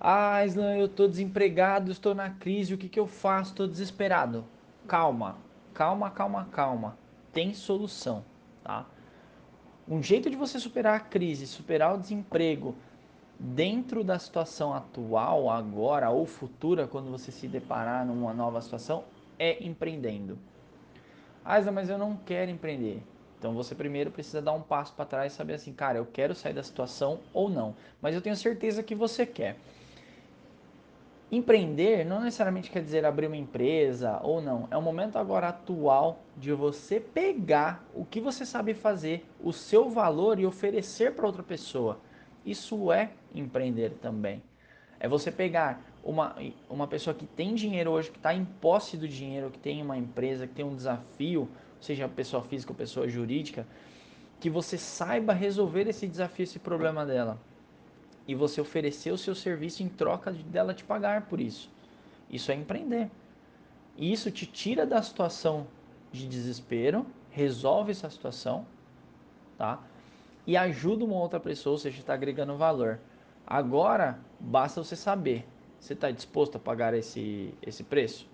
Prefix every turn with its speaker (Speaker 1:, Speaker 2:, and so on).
Speaker 1: Ah, Islan, eu estou desempregado, estou na crise, o que, que eu faço? Estou desesperado. Calma, calma, calma, calma. Tem solução, tá? Um jeito de você superar a crise, superar o desemprego dentro da situação atual, agora ou futura, quando você se deparar numa nova situação, é empreendendo. Ah, mas eu não quero empreender. Então você primeiro precisa dar um passo para trás e saber assim, cara, eu quero sair da situação ou não. Mas eu tenho certeza que você quer. Empreender não necessariamente quer dizer abrir uma empresa ou não. É o momento agora atual de você pegar o que você sabe fazer, o seu valor e oferecer para outra pessoa. Isso é empreender também. É você pegar uma, uma pessoa que tem dinheiro hoje, que está em posse do dinheiro, que tem uma empresa, que tem um desafio, seja pessoa física ou pessoa jurídica, que você saiba resolver esse desafio, esse problema dela e você oferecer o seu serviço em troca dela te pagar por isso. Isso é empreender. E isso te tira da situação de desespero, resolve essa situação, tá? E ajuda uma outra pessoa, ou seja, está agregando valor. Agora, basta você saber, você está disposto a pagar esse, esse preço?